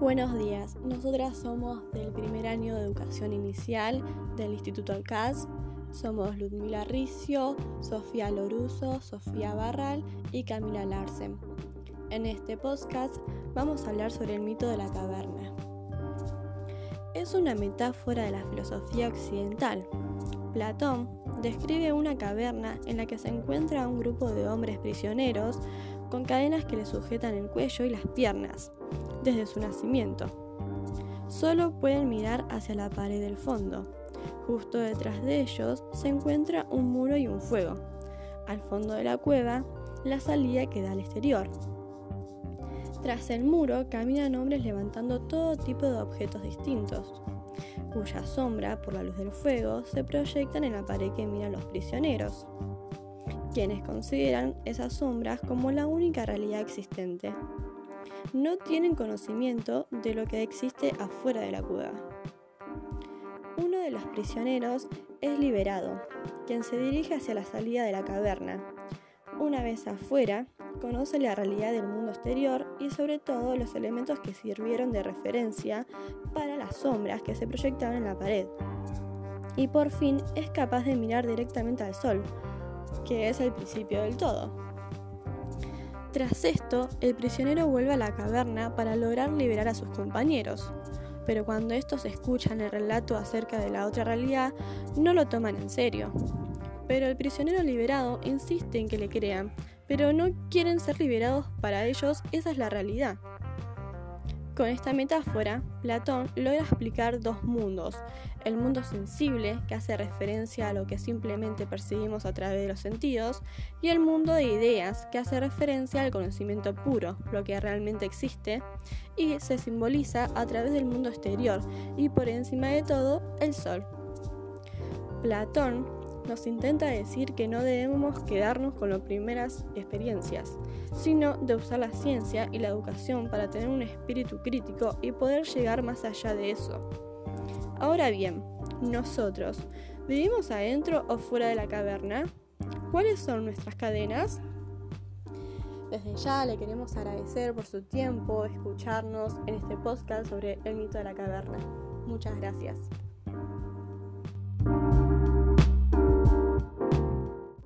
Buenos días, nosotras somos del primer año de educación inicial del Instituto Alcaz. Somos Ludmila Ricio, Sofía Loruso, Sofía Barral y Camila Larsen. En este podcast vamos a hablar sobre el mito de la caverna. Es una metáfora de la filosofía occidental. Platón describe una caverna en la que se encuentra un grupo de hombres prisioneros con cadenas que le sujetan el cuello y las piernas, desde su nacimiento. Solo pueden mirar hacia la pared del fondo. Justo detrás de ellos se encuentra un muro y un fuego. Al fondo de la cueva, la salida queda al exterior. Tras el muro caminan hombres levantando todo tipo de objetos distintos, cuya sombra, por la luz del fuego, se proyectan en la pared que miran los prisioneros quienes consideran esas sombras como la única realidad existente. No tienen conocimiento de lo que existe afuera de la cueva. Uno de los prisioneros es liberado, quien se dirige hacia la salida de la caverna. Una vez afuera, conoce la realidad del mundo exterior y sobre todo los elementos que sirvieron de referencia para las sombras que se proyectaban en la pared. Y por fin es capaz de mirar directamente al sol, que es el principio del todo. Tras esto, el prisionero vuelve a la caverna para lograr liberar a sus compañeros, pero cuando estos escuchan el relato acerca de la otra realidad, no lo toman en serio. Pero el prisionero liberado insiste en que le crean, pero no quieren ser liberados para ellos, esa es la realidad. Con esta metáfora, Platón logra explicar dos mundos. El mundo sensible, que hace referencia a lo que simplemente percibimos a través de los sentidos, y el mundo de ideas, que hace referencia al conocimiento puro, lo que realmente existe, y se simboliza a través del mundo exterior, y por encima de todo, el sol. Platón nos intenta decir que no debemos quedarnos con las primeras experiencias, sino de usar la ciencia y la educación para tener un espíritu crítico y poder llegar más allá de eso. Ahora bien, nosotros, ¿vivimos adentro o fuera de la caverna? ¿Cuáles son nuestras cadenas? Desde ya le queremos agradecer por su tiempo, escucharnos en este podcast sobre el mito de la caverna. Muchas gracias.